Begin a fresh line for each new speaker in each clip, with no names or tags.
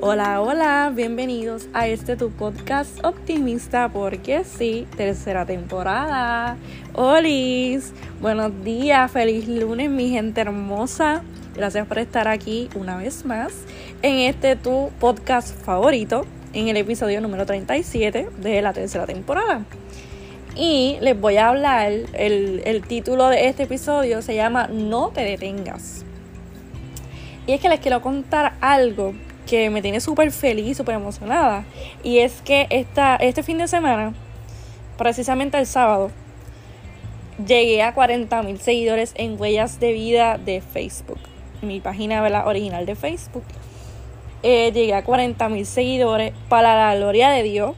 Hola, hola, bienvenidos a este tu podcast optimista porque sí, tercera temporada. Olis, buenos días, feliz lunes mi gente hermosa. Gracias por estar aquí una vez más en este tu podcast favorito, en el episodio número 37 de la tercera temporada. Y les voy a hablar, el, el título de este episodio se llama No te detengas. Y es que les quiero contar algo que me tiene súper feliz, súper emocionada. Y es que esta, este fin de semana, precisamente el sábado, llegué a 40 mil seguidores en Huellas de Vida de Facebook. Mi página original de Facebook. Eh, llegué a 40 mil seguidores para la gloria de Dios.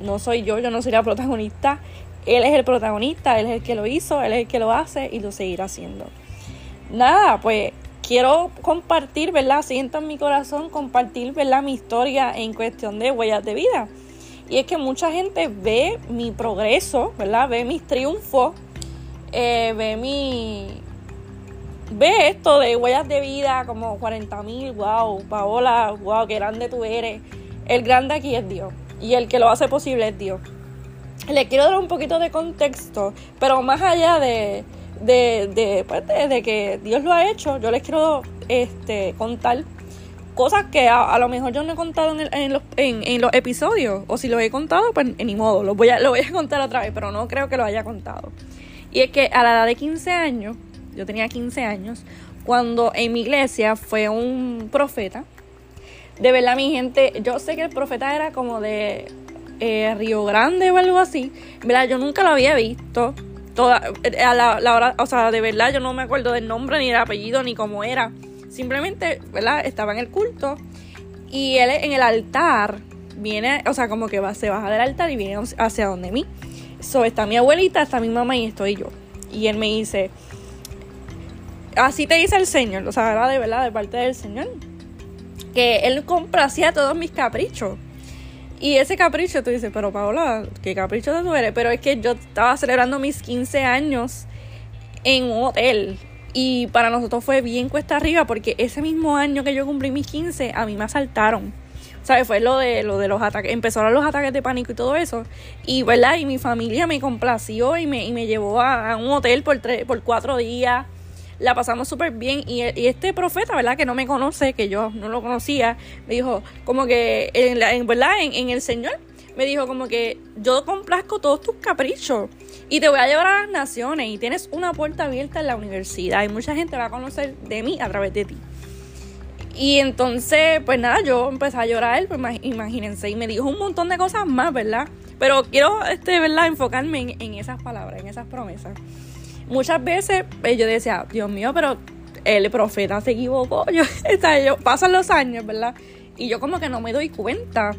No soy yo, yo no soy la protagonista. Él es el protagonista, él es el que lo hizo, él es el que lo hace y lo seguirá haciendo. Nada, pues quiero compartir, ¿verdad? Siento en mi corazón compartir, ¿verdad? Mi historia en cuestión de huellas de vida. Y es que mucha gente ve mi progreso, ¿verdad? Ve mis triunfos, eh, ve mi... Ve esto de huellas de vida como 40 mil, wow, Paola, wow, qué grande tú eres. El grande aquí es Dios y el que lo hace posible es Dios. Le quiero dar un poquito de contexto, pero más allá de, de, pues, de, de, que Dios lo ha hecho, yo les quiero este, contar cosas que a, lo mejor yo no he contado en, los, en, los, episodios, o si lo he contado, pues ni modo, lo voy, a, lo voy a contar otra vez, pero no creo que lo haya contado. Y es que a la edad de 15 años, yo tenía 15 años, cuando en mi iglesia fue un profeta, de verdad mi gente, yo sé que el profeta era como de eh, Río Grande o algo así, ¿verdad? Yo nunca lo había visto, toda, a la, hora, o sea, de verdad yo no me acuerdo del nombre, ni el apellido, ni cómo era. Simplemente, ¿verdad? Estaba en el culto y él en el altar viene, o sea, como que va, se baja del altar y viene hacia donde mí. So, está mi abuelita, está mi mamá y estoy yo. Y él me dice, así te dice el Señor, o sea, de verdad, de parte del Señor, que él complacía todos mis caprichos. Y ese capricho, tú dices, pero Paola, ¿qué capricho te eres? Pero es que yo estaba celebrando mis 15 años en un hotel. Y para nosotros fue bien cuesta arriba porque ese mismo año que yo cumplí mis 15, a mí me asaltaron. ¿Sabes? Fue lo de, lo de los ataques, empezaron los ataques de pánico y todo eso. Y, ¿verdad? Y mi familia me complació y me, y me llevó a, a un hotel por, tres, por cuatro días la pasamos súper bien y, este profeta, ¿verdad? Que no me conoce, que yo no lo conocía, me dijo como que, en, en ¿verdad? En, el Señor, me dijo como que yo complazco todos tus caprichos y te voy a llevar a las naciones y tienes una puerta abierta en la universidad y mucha gente va a conocer de mí a través de ti. Y entonces, pues nada, yo empecé a llorar, pues imagínense, y me dijo un montón de cosas más, ¿verdad? Pero quiero, este, ¿verdad?, enfocarme en, en esas palabras, en esas promesas muchas veces eh, yo decía, Dios mío, pero el profeta se equivocó. Yo, yo, pasan los años, ¿verdad? Y yo como que no me doy cuenta.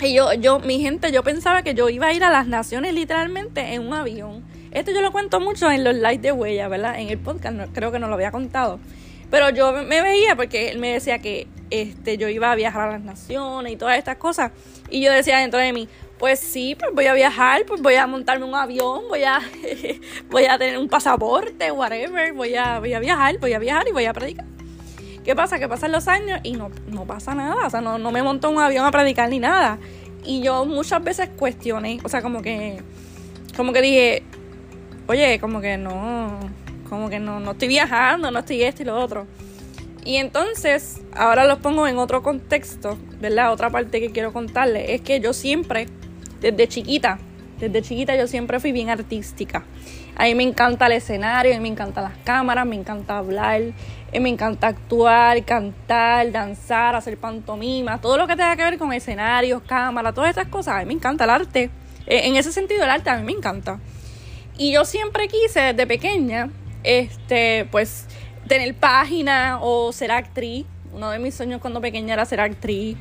Y yo, yo, mi gente, yo pensaba que yo iba a ir a las naciones literalmente en un avión. Esto yo lo cuento mucho en los likes de huella, ¿verdad? En el podcast, creo que no lo había contado. Pero yo me veía porque él me decía que este, yo iba a viajar a las naciones y todas estas cosas. Y yo decía dentro de mí, pues sí, pues voy a viajar, pues voy a montarme un avión, voy a, voy a tener un pasaporte, whatever, voy a, voy a viajar, voy a viajar y voy a predicar. ¿Qué pasa? Que pasan los años y no, no pasa nada, o sea, no, no me monto un avión a predicar ni nada. Y yo muchas veces cuestioné, o sea, como que, como que dije, oye, como que no, como que no, no estoy viajando, no estoy esto y lo otro. Y entonces, ahora los pongo en otro contexto, ¿verdad? Otra parte que quiero contarles es que yo siempre desde chiquita, desde chiquita yo siempre fui bien artística. A mí me encanta el escenario, a mí me encantan las cámaras, me encanta hablar, me encanta actuar, cantar, danzar, hacer pantomima, todo lo que tenga que ver con escenarios, cámaras, todas estas cosas. A mí me encanta el arte. E, en ese sentido, el arte a mí me encanta. Y yo siempre quise, desde pequeña, este, pues, tener página o ser actriz. Uno de mis sueños cuando pequeña era ser actriz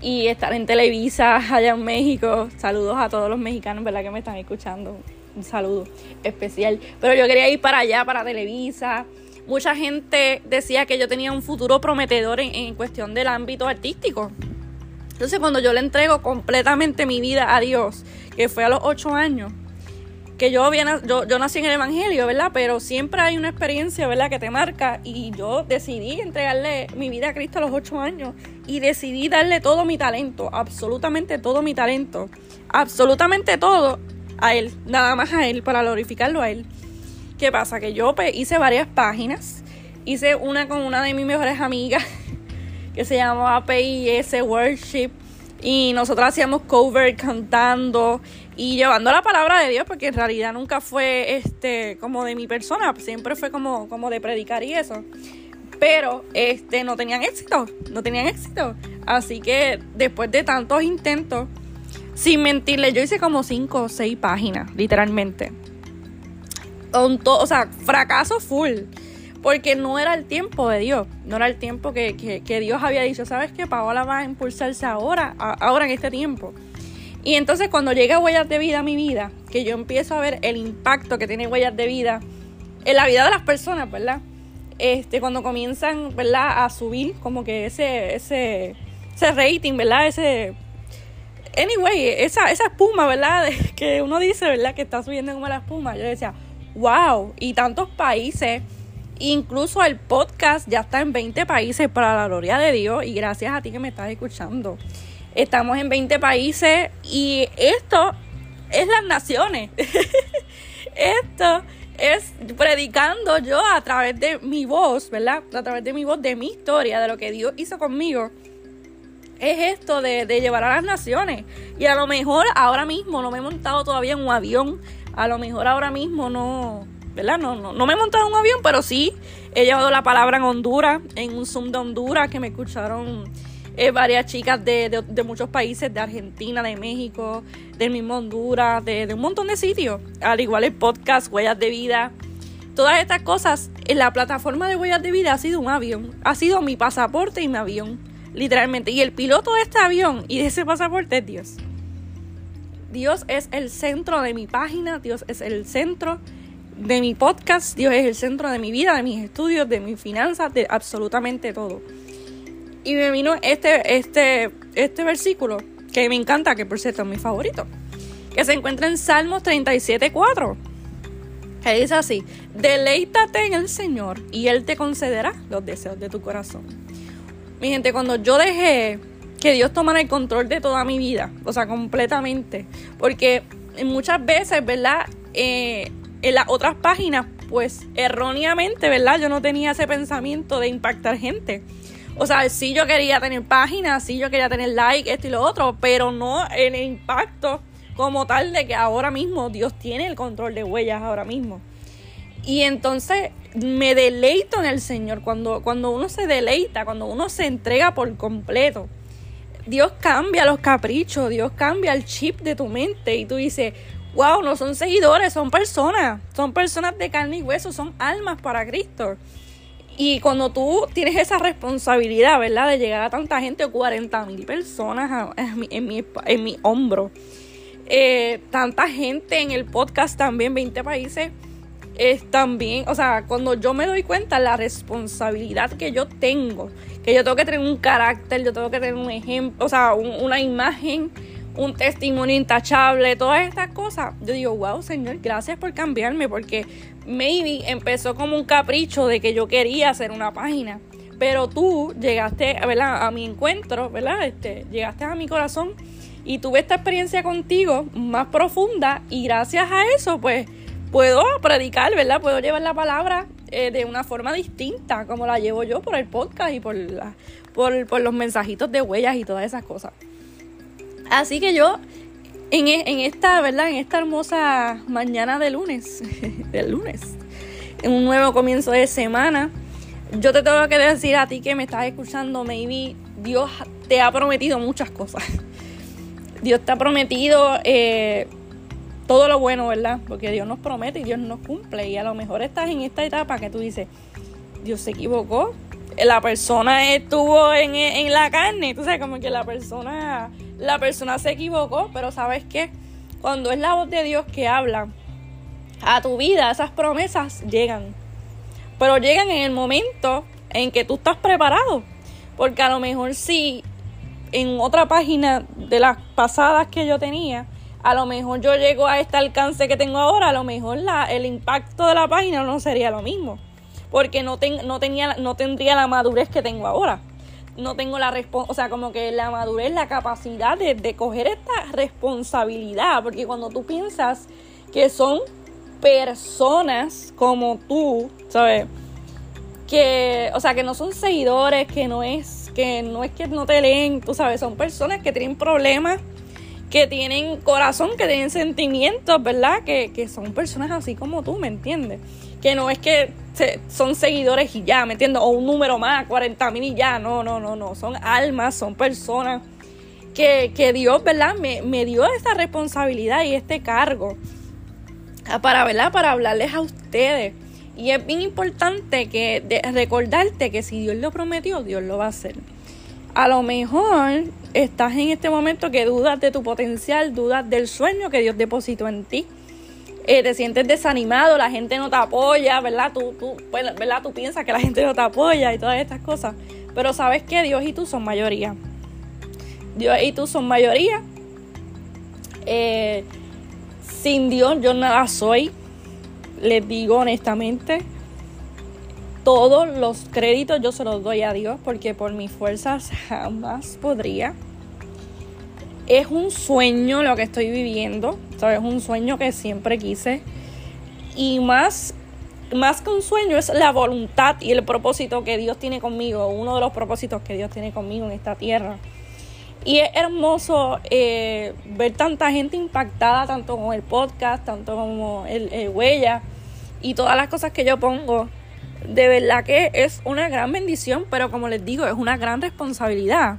y estar en Televisa allá en México. Saludos a todos los mexicanos, ¿verdad? Que me están escuchando. Un saludo especial. Pero yo quería ir para allá, para Televisa. Mucha gente decía que yo tenía un futuro prometedor en, cuestión del ámbito artístico. Entonces, cuando yo le entrego completamente mi vida a Dios, que fue a los ocho años, que yo, yo, yo nací en el Evangelio, ¿verdad? Pero siempre hay una experiencia, ¿verdad? Que te marca y yo decidí entregarle mi vida a Cristo a los ocho años y decidí darle todo mi talento, absolutamente todo mi talento, absolutamente todo a Él, nada más a Él, para glorificarlo a Él. ¿Qué pasa? Que yo pues, hice varias páginas, hice una con una de mis mejores amigas que se llamaba PIS Worship y nosotros hacíamos cover cantando y llevando la palabra de Dios, porque en realidad nunca fue este como de mi persona, siempre fue como, como de predicar y eso. Pero este no tenían éxito, no tenían éxito. Así que después de tantos intentos, sin mentirle, yo hice como cinco o seis páginas, literalmente. o sea, fracaso full. Porque no era el tiempo de Dios, no era el tiempo que, que Dios había dicho, ¿sabes qué? Paola va a impulsarse ahora, ahora en este tiempo. Y entonces cuando llega Huellas de Vida a mi vida, que yo empiezo a ver el impacto que tiene Huellas de Vida en la vida de las personas, ¿verdad? Este, cuando comienzan, ¿verdad? A subir como que ese, ese, ese rating, ¿verdad? Ese... Anyway, esa, esa espuma, ¿verdad? que uno dice, ¿verdad? Que está subiendo como la espuma. Yo decía, wow, y tantos países, incluso el podcast ya está en 20 países para la gloria de Dios y gracias a ti que me estás escuchando. Estamos en 20 países y esto es las naciones. esto es predicando yo a través de mi voz, ¿verdad? A través de mi voz, de mi historia, de lo que Dios hizo conmigo. Es esto de, llevar a las naciones. Y a lo mejor ahora mismo no me he montado todavía en un avión. A lo mejor ahora mismo no, ¿verdad? No, no, no me he montado en un avión, pero sí he llevado la palabra en Honduras, en un Zoom de Honduras que me escucharon eh, varias chicas de, muchos países, de Argentina, de México, del mismo Honduras, de, un montón de sitios. Al igual el podcast, Huellas de Vida. Todas estas cosas, en la plataforma de Huellas de Vida ha sido un avión. Ha sido mi pasaporte y mi avión, literalmente. Y el piloto de este avión y de ese pasaporte es Dios. Dios es el centro de mi página, Dios es el centro de mi podcast, Dios es el centro de mi vida, de mis estudios, de mis finanzas, de absolutamente todo. Y me vino este, este, este versículo que me encanta, que por cierto es mi favorito, que se encuentra en Salmos 37.4, que dice así, deleítate en el Señor y Él te concederá los deseos de tu corazón. Mi gente, cuando yo dejé que Dios tomara el control de toda mi vida, o sea, completamente, porque muchas veces, ¿verdad? Eh, en las otras páginas, pues erróneamente, ¿verdad? Yo no tenía ese pensamiento de impactar gente. O sea, sí yo quería tener páginas, sí yo quería tener like, esto y lo otro, pero no el impacto como tal de que ahora mismo Dios tiene el control de huellas ahora mismo. Y entonces me deleito en el Señor. Cuando, cuando uno se deleita, cuando uno se entrega por completo, Dios cambia los caprichos, Dios cambia el chip de tu mente y tú dices, wow, no son seguidores, son personas, son personas de carne y hueso, son almas para Cristo. Y cuando tú tienes esa responsabilidad, ¿verdad? De llegar a tanta gente, 40 mil personas en mi hombro, eh, tanta gente en el podcast también, 20 países, es también, o sea, cuando yo me doy cuenta la responsabilidad que yo tengo, que yo tengo que tener un carácter, yo tengo que tener un ejemplo, o sea, una imagen un testimonio intachable, todas estas cosas. Yo digo, wow, Señor, gracias por cambiarme, porque maybe empezó como un capricho de que yo quería hacer una página. Pero tú llegaste ¿verdad? a mi encuentro, ¿verdad? Este, llegaste a mi corazón y tuve esta experiencia contigo más profunda y gracias a eso, pues, puedo predicar, ¿verdad? Puedo llevar la palabra eh, de una forma distinta, como la llevo yo por el podcast y por, la, por, por los mensajitos de huellas y todas esas cosas. Así que yo, en, e, en, esta, ¿verdad? En esta hermosa mañana de lunes, del lunes, en un nuevo comienzo de semana, yo te tengo que decir a ti que me estás escuchando, maybe Dios te ha prometido muchas cosas. Dios te ha prometido eh, todo lo bueno, ¿verdad? Porque Dios nos promete y Dios nos cumple. Y a lo mejor estás en esta etapa que tú dices, Dios se equivocó. La persona estuvo en, en la carne, tú sabes, como que la persona la persona se equivocó, pero ¿sabes qué? Cuando es la voz de Dios que habla a tu vida, esas promesas llegan. Pero llegan en el momento en que tú estás preparado. Porque a lo mejor si en otra página de las pasadas que yo tenía, a lo mejor yo llego a este alcance que tengo ahora, a lo mejor la, el impacto de la página no sería lo mismo, porque no, no, tenía, no tendría la madurez que tengo ahora. No tengo la o sea, como que la madurez, la capacidad de, de coger esta responsabilidad, porque cuando tú piensas que son personas como tú, ¿sabes? Que, o sea, que no son seguidores, que no es que no es que no te leen, tú sabes, son personas que tienen problemas que tienen corazón, que tienen sentimientos, ¿verdad? Que, son personas así como tú, ¿me entiendes? Que no es que son seguidores y ya, ¿me entiendes? O un número más, 40 mil y ya, no, no, no, no, son almas, son personas que, Dios, ¿verdad? Me, me dio esta responsabilidad y este cargo para, ¿verdad? Para hablarles a ustedes. Y es bien importante que recordarte que si Dios lo prometió, Dios lo va a hacer a lo mejor estás en este momento que dudas de tu potencial, dudas del sueño que Dios depositó en ti. Eh, te sientes desanimado, la gente no te apoya, ¿verdad? Tú, tú, pues, ¿verdad? tú piensas que la gente no te apoya y todas estas cosas. Pero sabes que Dios y tú son mayoría. Dios y tú son mayoría. Eh, sin Dios yo nada soy. Les digo honestamente todos los créditos yo se los doy a Dios porque por mis fuerzas jamás podría. Es un sueño lo que estoy viviendo, ¿sabes? Es un sueño que siempre quise. Y más, más que un sueño es la voluntad y el propósito que Dios tiene conmigo, uno de los propósitos que Dios tiene conmigo en esta tierra. Y es hermoso eh, ver tanta gente impactada, tanto con el podcast, tanto como el, el huella y todas las cosas que yo pongo de verdad que es una gran bendición, pero como les digo, es una gran responsabilidad.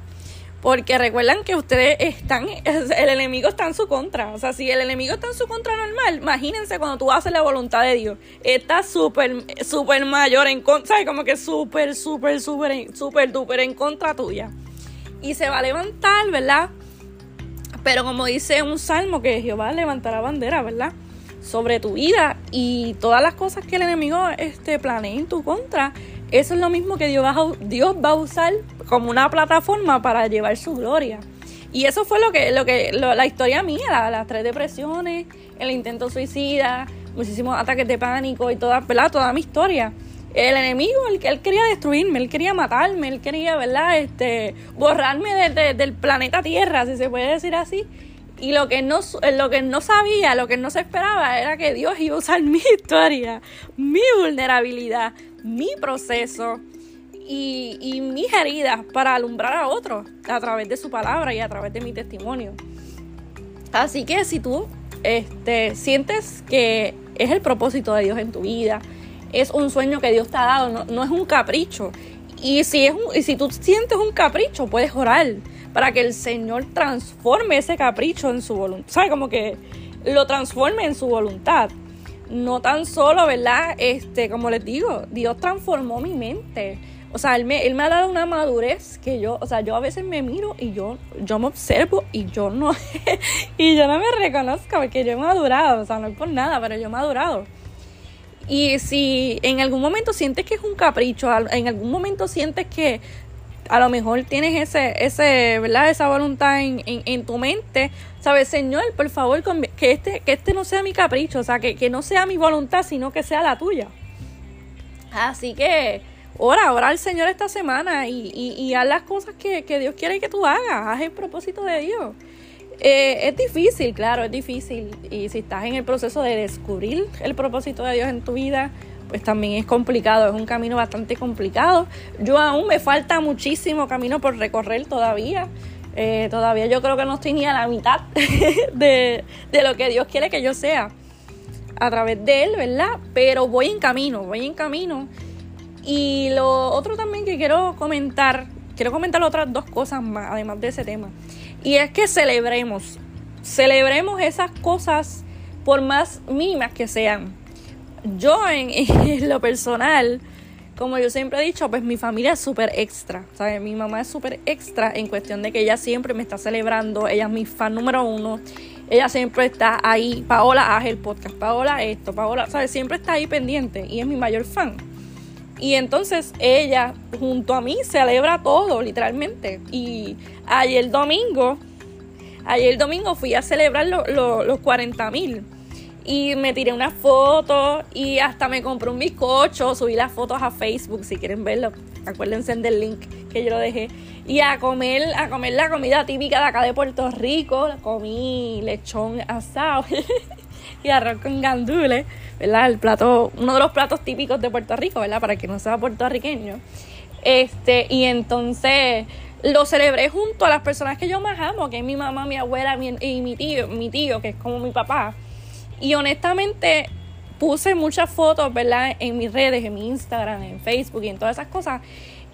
Porque recuerdan que ustedes están, el enemigo está en su contra. O sea, si el enemigo está en su contra normal, imagínense cuando tú haces la voluntad de Dios. Está súper, súper mayor en contra, ¿sabes? Como que súper, súper, súper, súper, duper en contra tuya. Y se va a levantar, ¿verdad? Pero como dice un salmo que Jehová levantará bandera, ¿verdad? sobre tu vida y todas las cosas que el enemigo este, planea en tu contra, eso es lo mismo que Dios va, a, usar como una plataforma para llevar su gloria. Y eso fue lo que, lo que la historia mía, las tres depresiones, el intento suicida, muchísimos ataques de pánico y toda, toda mi historia. El enemigo, el que él quería destruirme, él quería matarme, él quería, ¿verdad? Este, borrarme del planeta Tierra, si se puede decir así. Y lo que, no, lo que no sabía, lo que no se esperaba era que Dios iba a usar mi historia, mi vulnerabilidad, mi proceso y, y mis heridas para alumbrar a otros a través de su palabra y a través de mi testimonio. Así que si tú este, sientes que es el propósito de Dios en tu vida, es un sueño que Dios te ha dado, no, es un capricho. Y si, es y si tú sientes un capricho, puedes orar para que el Señor transforme ese capricho en su voluntad, ¿sabes? Como que lo transforme en su voluntad. No tan solo, ¿verdad? Este, como les digo, Dios transformó mi mente. O sea, él me, él me ha dado una madurez que yo, o sea, yo a veces me miro y yo, yo me observo y yo no, y yo no me reconozco porque yo he madurado, o sea, no es por nada, pero yo he madurado. Y si en algún momento sientes que es un capricho, en algún momento sientes que a lo mejor tienes ese, ese, ¿verdad? esa voluntad en, en, tu mente, ¿sabes? Señor, por favor, que este, que este no sea mi capricho, o sea, que, que no sea mi voluntad, sino que sea la tuya. Así que, ora, ora al Señor esta semana y, y, haz las cosas que, Dios quiere que tú hagas, haz el propósito de Dios. Eh, es difícil, claro, es difícil. Y si estás en el proceso de descubrir el propósito de Dios en tu vida, pues también es complicado, es un camino bastante complicado. Yo aún me falta muchísimo camino por recorrer todavía. Eh, todavía yo creo que no estoy ni a la mitad de, de lo que Dios quiere que yo sea a través de Él, ¿verdad? Pero voy en camino, voy en camino. Y lo otro también que quiero comentar, quiero comentar otras dos cosas más, además de ese tema. Y es que celebremos, celebremos esas cosas por más mínimas que sean yo en, lo personal, como yo siempre he dicho, pues mi familia es súper extra, ¿sabes? Mi mamá es súper extra en cuestión de que ella siempre me está celebrando, ella es mi fan número uno, ella siempre está ahí, Paola, haz el podcast, Paola esto, Paola, ¿sabes? Siempre está ahí pendiente y es mi mayor fan. Y entonces ella, junto a mí, celebra todo, literalmente. Y ayer domingo, Ayer domingo fui a celebrar los 40 mil y me tiré una foto y hasta me compré un bizcocho, subí las fotos a Facebook si quieren verlo. Acuérdense del link que yo lo dejé. Y a comer, a comer la comida típica de acá de Puerto Rico. Comí lechón asado y arroz con gandules, ¿verdad? El plato, uno de los platos típicos de Puerto Rico, ¿verdad? Para que no sea puertorriqueño. Este, y entonces lo celebré junto a las personas que yo más amo, que es mi mamá, mi abuela y mi tío, mi tío, que es como mi papá. Y honestamente puse muchas fotos, ¿verdad? En mis redes, en mi Instagram, en Facebook y en todas esas cosas.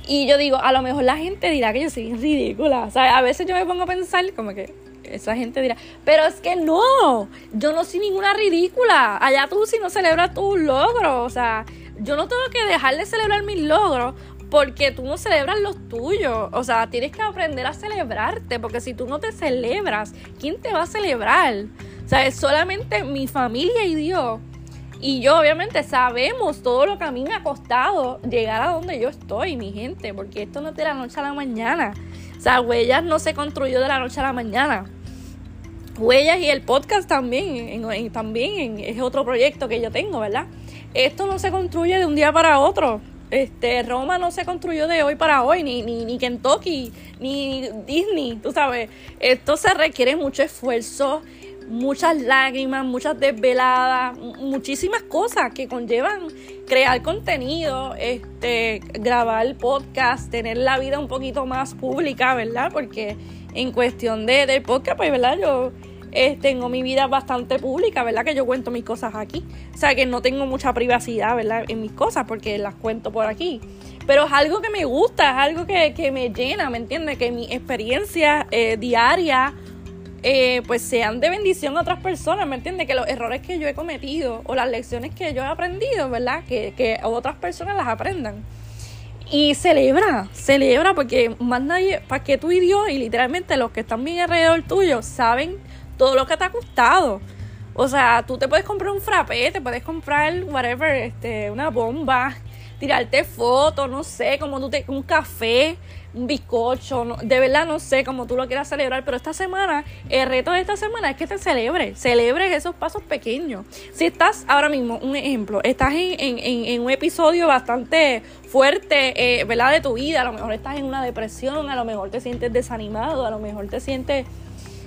Y yo digo, a lo mejor la gente dirá que yo soy ridícula. O sea, a veces yo me pongo a pensar como que esa gente dirá, pero es que no, yo no soy ninguna ridícula. Allá tú si no celebras tus logros. O sea, yo no tengo que dejar de celebrar mis logros porque tú no celebras los tuyos. O sea, tienes que aprender a celebrarte, porque si tú no te celebras, ¿quién te va a celebrar? O sea, es solamente mi familia y Dios. Y yo obviamente sabemos todo lo que a mí me ha costado llegar a donde yo estoy, mi gente, porque esto no es de la noche a la mañana. O sea, Huellas no se construyó de la noche a la mañana. Huellas y el podcast también, también es otro proyecto que yo tengo, ¿verdad? Esto no se construye de un día para otro. Este, Roma no se construyó de hoy para hoy, ni, ni, ni Kentucky, ni Disney, tú sabes. Esto se requiere mucho esfuerzo, muchas lágrimas, muchas desveladas, muchísimas cosas que conllevan crear contenido, este, grabar podcast, tener la vida un poquito más pública, ¿verdad? Porque en cuestión de, del podcast, pues, ¿verdad? Yo eh, tengo mi vida bastante pública, ¿verdad? Que yo cuento mis cosas aquí. O sea, que no tengo mucha privacidad, ¿verdad? En mis cosas porque las cuento por aquí. Pero es algo que me gusta, es algo que, que me llena, ¿me entiendes? Que mi experiencia eh, diaria eh, pues sean de bendición a otras personas, ¿me entiendes? Que los errores que yo he cometido o las lecciones que yo he aprendido, ¿verdad? Que, que otras personas las aprendan. Y celebra, celebra, porque más nadie, para que tú y Dios, y literalmente los que están bien alrededor tuyo, saben todo lo que te ha costado. O sea, tú te puedes comprar un frappé, te puedes comprar, whatever, este, una bomba, tirarte fotos, no sé, como tú te, un café, un bizcocho, de verdad no sé cómo tú lo quieras celebrar, pero esta semana, el reto de esta semana es que te celebres, celebres esos pasos pequeños. Si estás ahora mismo, un ejemplo, estás en, en, en, un episodio bastante fuerte, eh, ¿verdad? De tu vida, a lo mejor estás en una depresión, a lo mejor te sientes desanimado, a lo mejor te sientes...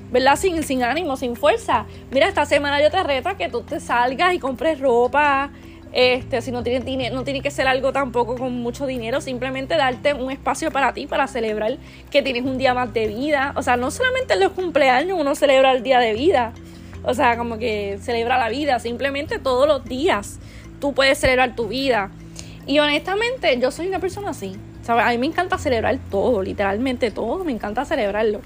¿verdad? Sin, sin ánimo, sin fuerza. Mira, esta semana yo te reto a que tú te salgas y compres ropa, este, si no tiene dinero, no tiene que ser algo tampoco con mucho dinero, simplemente darte un espacio para ti, para celebrar que tienes un día más de vida. O sea, no solamente en los cumpleaños uno celebra el día de vida, o sea, como que celebra la vida, simplemente todos los días tú puedes celebrar tu vida. Y honestamente, yo soy una persona así. A mí me encanta celebrar todo, literalmente todo, me encanta celebrarlo.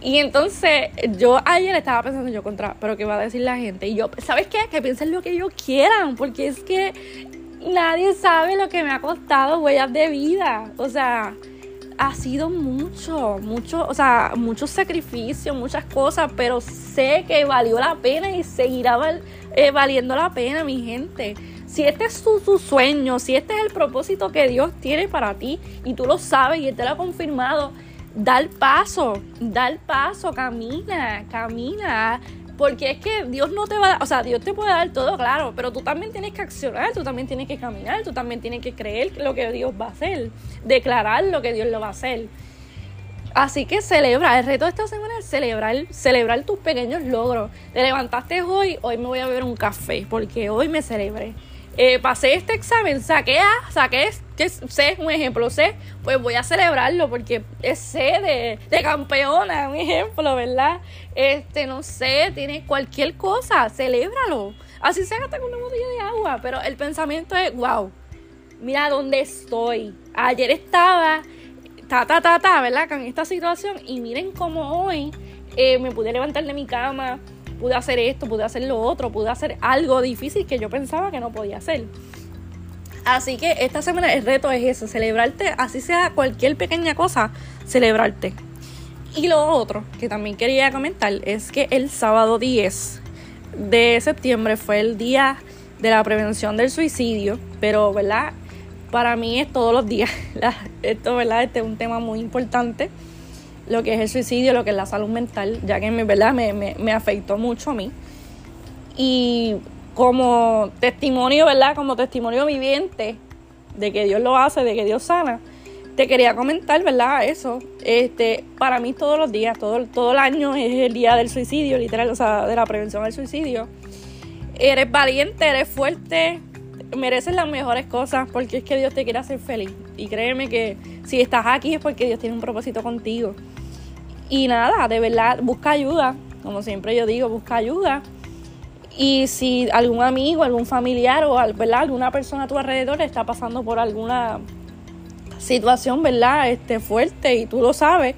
Y entonces yo ayer estaba pensando yo contra, pero ¿qué va a decir la gente? Y yo, ¿sabes qué? Que piensen lo que ellos quieran, porque es que nadie sabe lo que me ha costado huellas de vida. O sea, ha sido mucho, mucho, o sea, muchos sacrificios, muchas cosas, pero sé que valió la pena y seguirá eh, valiendo la pena, mi gente. Si este es tu, tu, sueño, si este es el propósito que Dios tiene para ti y tú lo sabes y Él te lo ha confirmado, da el paso, da el paso, camina, camina. Porque es que Dios no te va a dar, o sea, Dios te puede dar todo, claro, pero tú también tienes que accionar, tú también tienes que caminar, tú también tienes que creer lo que Dios va a hacer, declarar lo que Dios lo va a hacer. Así que celebra, el reto de esta semana es celebrar, tus pequeños logros. Te levantaste hoy, hoy me voy a beber un café, porque hoy me celebré. Eh, pasé este examen, saqué A, que C, un ejemplo, C, pues voy a celebrarlo porque es de, de campeona, un ejemplo, ¿verdad? Este, no sé, tiene cualquier cosa, celébralo. Así sea hasta con una botella de agua, pero el pensamiento es, wow, mira dónde estoy. Ayer estaba, ta, ta, ta, ta, ¿verdad? Con esta situación y miren cómo hoy eh, me pude levantar de mi cama pude hacer esto, pude hacer lo otro, pude hacer algo difícil que yo pensaba que no podía hacer. Así que esta semana el reto es eso, celebrarte, así sea cualquier pequeña cosa, celebrarte. Y lo otro que también quería comentar es que el sábado 10 de septiembre fue el día de la prevención del suicidio, pero ¿verdad? Para mí es todos los días, esto ¿verdad? Este es un tema muy importante lo que es el suicidio, lo que es la salud mental, ya que verdad me, me, me afectó mucho a mí. Y como testimonio, ¿verdad? Como testimonio viviente de que Dios lo hace, de que Dios sana, te quería comentar, ¿verdad? Eso. Este, para mí todos los días, todo, todo el año es el día del suicidio, literal, o sea, de la prevención del suicidio. Eres valiente, eres fuerte, mereces las mejores cosas porque es que Dios te quiere hacer feliz. Y créeme que si estás aquí es porque Dios tiene un propósito contigo. Y nada, de verdad, busca ayuda. Como siempre yo digo, busca ayuda. Y si algún amigo, algún familiar o alguna persona a tu alrededor está pasando por alguna situación, ¿verdad? Este, fuerte y tú lo sabes,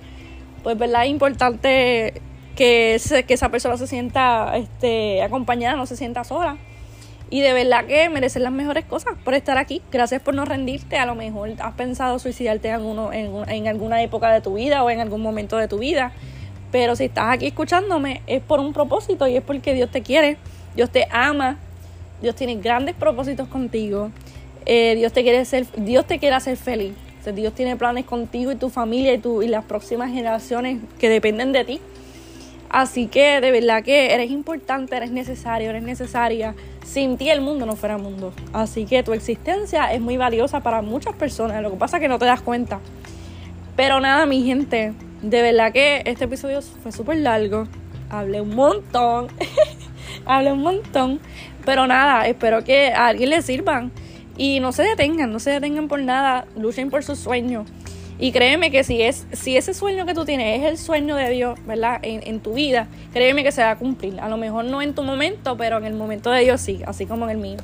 pues, ¿verdad? Es importante que, que esa persona se sienta este, acompañada, no se sienta sola. Y de verdad que mereces las mejores cosas por estar aquí. Gracias por no rendirte. A lo mejor has pensado suicidarte en, alguno, en alguna época de tu vida o en algún momento de tu vida. Pero si estás aquí escuchándome es por un propósito y es porque Dios te quiere Dios te ama, Dios tiene grandes propósitos contigo, eh, Dios, te quiere ser, Dios te quiere hacer feliz. Dios tiene planes contigo y tu familia y, tu, y las próximas generaciones que dependen de ti. Así que de verdad que eres importante, eres necesario, eres necesaria. Sin ti el mundo no fuera mundo. Así que tu existencia es muy valiosa para muchas personas. Lo que pasa es que no te das cuenta. Pero nada, mi gente, de verdad que este episodio fue súper largo. Hablé un montón. hablé un montón. Pero nada, espero que a alguien le sirvan. Y no se detengan, no se detengan por nada. Luchen por sus sueños. Y créeme que si, es, si ese sueño que tú tienes es el sueño de Dios, ¿verdad? En, en, tu vida, créeme que se va a cumplir. A lo mejor no en tu momento, pero en el momento de Dios sí, así como en el mío.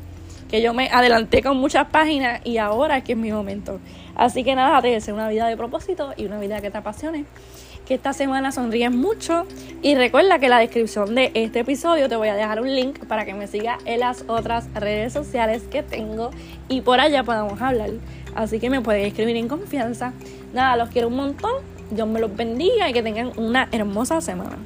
Que yo me adelanté con muchas páginas y ahora es que es mi momento. Así que nada, te deseo una vida de propósito y una vida que te apasione que esta semana sonríes mucho y recuerda que en la descripción de este episodio te voy a dejar un link para que me sigas en las otras redes sociales que tengo y por allá podamos hablar. Así que me puedes escribir en confianza. Nada, los quiero un montón. Dios me los bendiga y que tengan una hermosa semana.